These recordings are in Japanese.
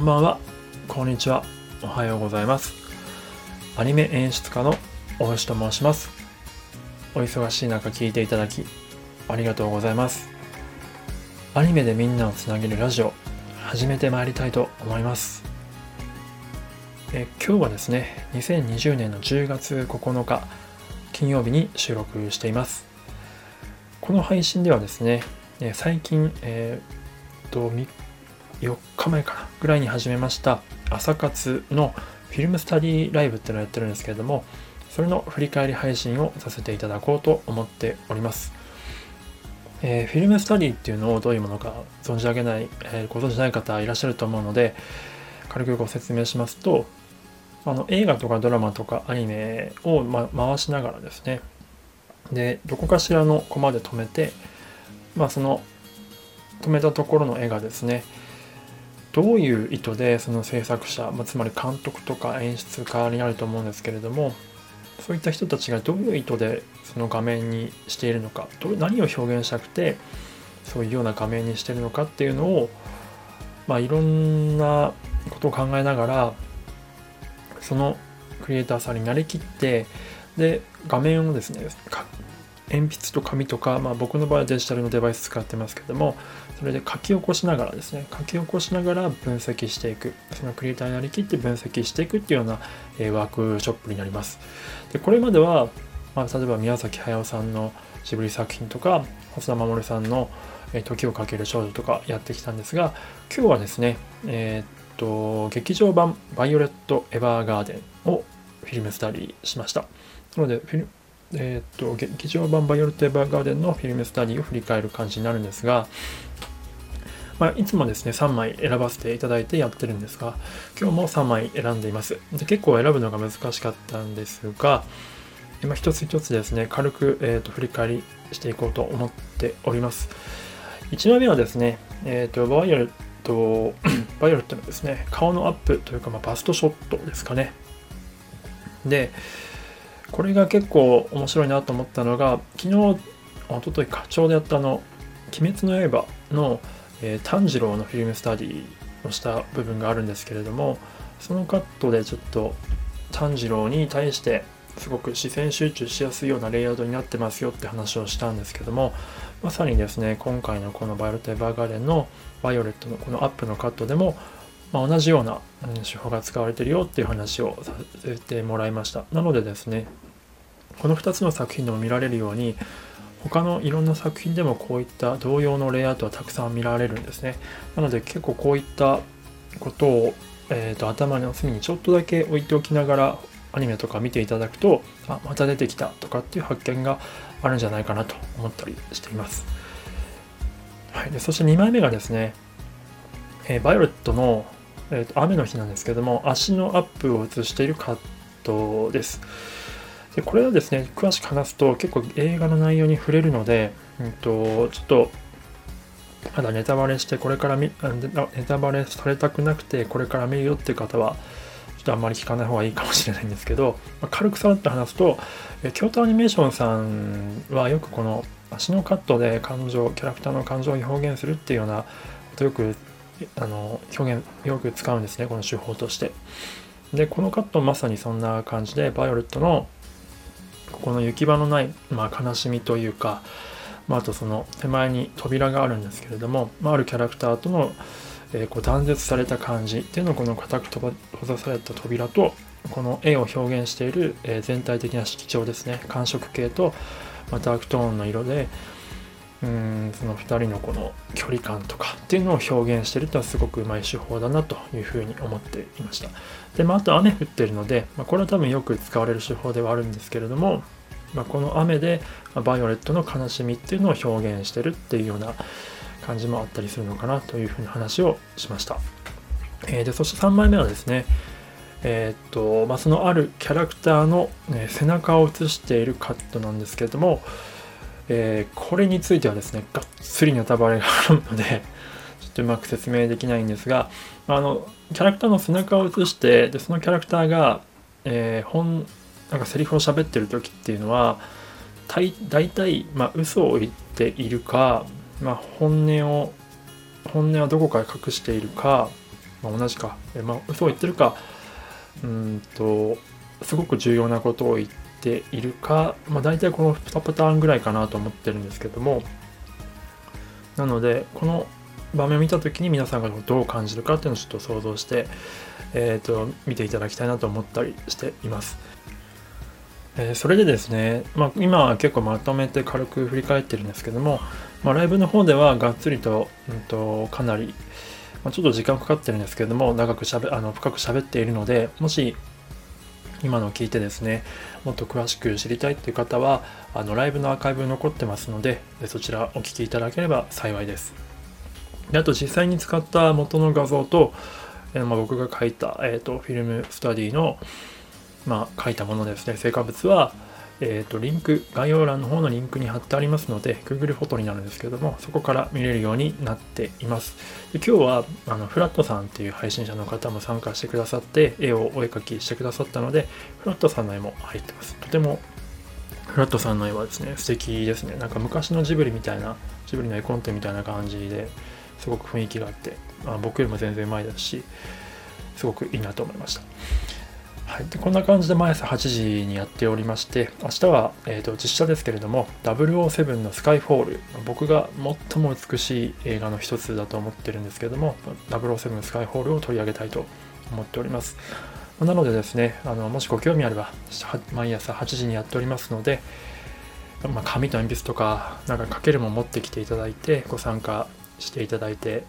んばんは、こんにちは、おはようございます。アニメ演出家の大橋と申します。お忙しい中聞いていただき、ありがとうございます。アニメでみんなをつなげるラジオ、始めてまいりたいと思います。え今日はですね、2020年の10月9日、金曜日に収録しています。この配信ではですね、最近、えー、っと、4日前かなぐらいに始めました。朝活のフィルムスタディライブっていうのをやってるんですけれどもそれの振り返り配信をさせていただこうと思っております、えー、フィルムスタディっていうのをどういうものか存じ上げない、えー、ご存じない方いらっしゃると思うので軽くご説明しますとあの映画とかドラマとかアニメを、ま、回しながらですねでどこかしらのコマで止めてまあその止めたところの絵がですねどういう意図でその制作者、まあ、つまり監督とか演出家になると思うんですけれどもそういった人たちがどういう意図でその画面にしているのかど何を表現したくてそういうような画面にしてるのかっていうのを、まあ、いろんなことを考えながらそのクリエイターさんになりきってで画面をですね鉛筆と紙とか、まあ、僕の場合はデジタルのデバイス使ってますけどもそれで書き起こしながらですね書き起こしながら分析していく。そのクリエイターになりきって分析していくっていうような、え、ワークショップになります。でこれまでは、まあ、例えば宮崎駿さんのジブリ作品とか細田守さんの「時をかける少女」とかやってきたんですが今日はですねえー、っと劇場版「バイオレット・エヴァーガーデン」をフィルムスタディしました。なのでえー、っと劇場版バイオレット・エヴァーガーデンのフィルムスタディを振り返る感じになるんですが、まあ、いつもですね3枚選ばせていただいてやってるんですが今日も3枚選んでいます。で結構選ぶのが難しかったんですが今一つ一つですね軽く、えー、と振り返りしていこうと思っております。1枚目はですね、えー、とバイオレット バイオレットのですね顔のアップというか、まあ、バストショットですかね。でこれが結構面白いなと思ったのが昨日おととい朝活でやったあの「鬼滅の刃の」えー、炭治郎のフィルムスタディをした部分があるんですけれどもそのカットでちょっと炭治郎に対してすごく視線集中しやすいようなレイアウトになってますよって話をしたんですけどもまさにですね今回のこのバイオレット・エヴァーガーデンのバイオレットのこのアップのカットでもまあ、同じような手法が使われてるよっていう話をさせてもらいました。なのでですね、この2つの作品でも見られるように、他のいろんな作品でもこういった同様のレイアウトはたくさん見られるんですね。なので結構こういったことを、えーと、頭の隅にちょっとだけ置いておきながらアニメとか見ていただくと、あ、また出てきたとかっていう発見があるんじゃないかなと思ったりしています。はい、でそして2枚目がですね、えー、バイオレットのえーと、雨の日なんですけども足のアップを映しているカットです。でこれはですね詳しく話すと結構映画の内容に触れるので、うんと、ちょっとまだネタバレしてこれから見ネタバレされたくなくてこれから見るよっていう方はちょっとあんまり聞かない方がいいかもしれないんですけど、まあ、軽くさらっと話すとえ京都アニメーションさんはよくこの足のカットで感情キャラクターの感情を表現するっていうようなことよくあの表現よく使うんですねこの手法として。でこのカットまさにそんな感じでバイオレットのここの行き場のない、まあ、悲しみというか、まあ、あとその手前に扉があるんですけれども、まあ、あるキャラクターとの、えー、こう断絶された感じっていうのをこの固く閉ざされた扉とこの絵を表現している、えー、全体的な色調ですね寒色系とまたアクトーンの色でうんその2人のこの距離感とかっていうのを表現してるとはすごくうまい手法だなというふうに思っていました。でまああと雨降ってるので、まあ、これは多分よく使われる手法ではあるんですけれども、まあ、この雨でバイオレットの悲しみっていうのを表現してるっていうような感じもあったりするのかなというふうに話をしました、えー、でそして3枚目はですねえー、っとまあ、そのあるキャラクターの、ね、背中を映しているカットなんですけれども、えー、これについてはですね、がっつりネタバレがあるので、ちょっとうまく説明できないんですが、あの、キャラクターの背中を映して、で、そのキャラクターが、えー、本、なんかセリフを喋ってる時っていうのは、大体、まあ、嘘を言っているか、まあ、本音を、本音はどこか隠しているか、まあ、同じか、えまあ、嘘を言ってるか、うんと、すごく重要なことを言ってているか、まあ、大体この2パターンぐらいかなと思ってるんですけども、なので、この場面を見た時に皆さんがどう感じるかっていうのをちょっと想像して、えーと、見ていただきたいなと思ったりしています。えー、それでですね、まあ、今は結構まとめて軽く振り返ってるんですけども、まあ、ライブの方ではがっつりと,、うんと、かなり、まあ、ちょっと時間かかってるんですけども長くしゃべあの深く喋っているのでもし今のを聞いてですねもっと詳しく知りたいっていう方はあのライブのアーカイブ残ってますのでそちらお聴きいただければ幸いです。であと実際に使った元の画像と、えー、まあ、僕が書いた、えーと、フィルムスタディの、まあ、書いたものですね。成果物はえーと、リンク、概要欄の方のリンクに貼ってありますので、Google フォトになるんですけども、そこから見れるようになっています。で今日はあのフラットさんっていう配信者の方も参加してくださって、絵をお絵描きしてくださったので、フラットさんの絵も入ってます。とてもフラットさんの絵はですね、素敵ですね。なんか昔のジブリみたいな、ジブリの絵コンテみたいな感じですごく雰囲気があって、あ僕よりも全然うまいですし、すごくいいなと思いました。はい、でこんな感じで毎朝8時にやっておりまして、明日は、えーと、実写ですけれども、007のスカイフォール、僕が最も美しい映画の一つだと思ってるんですけれども、007スカイフォールを取り上げたいと思っております。なのでですね、あのもしご興味あれば、毎朝8時にやっておりますので、まあ、紙と鉛筆とか、なんか書けるも持ってきていただいて、ご参加していただいて、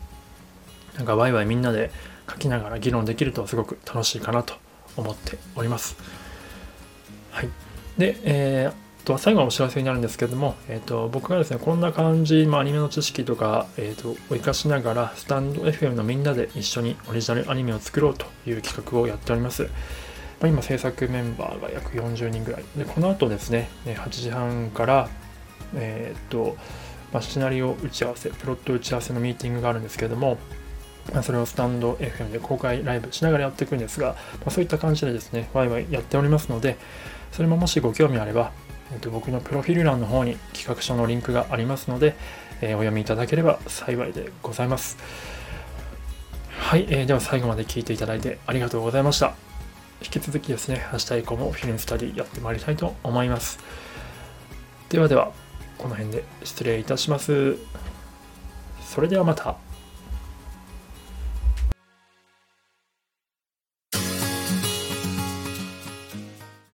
なんかワイワイみんなで書きながら議論できるとすごく楽しいかなと思っております。はい。で、えー、と最後のお知らせになるんですけども、えーと、僕がですね、こんな感じ、まあ、アニメの知識とか、えーと、を活かしながら、スタンド FM のみんなで一緒にオリジナルアニメを作ろうという企画をやっております。まあ、今、制作メンバーが約40人ぐらい。で、この後ですね、8時半から、えっ、ー、と、まあ、シナリオ打ち合わせ、プロット打ち合わせのミーティングがあるんですけども、まそれをスタンド FM で公開ライブしながらやっていくんですが、ま、そういった感じでですね、ワイワイやっておりますので、それももしご興味あれば、えー、と僕のプロフィール欄の方に企画書のリンクがありますので、え、お読みいただければ幸いでございます。はい、えー、では最後まで聞いていただいてありがとうございました。引き続きですね、明日以降もフィルムスタディやってまいりたいと思います。ではでは、この辺で失礼いたします。それではまた。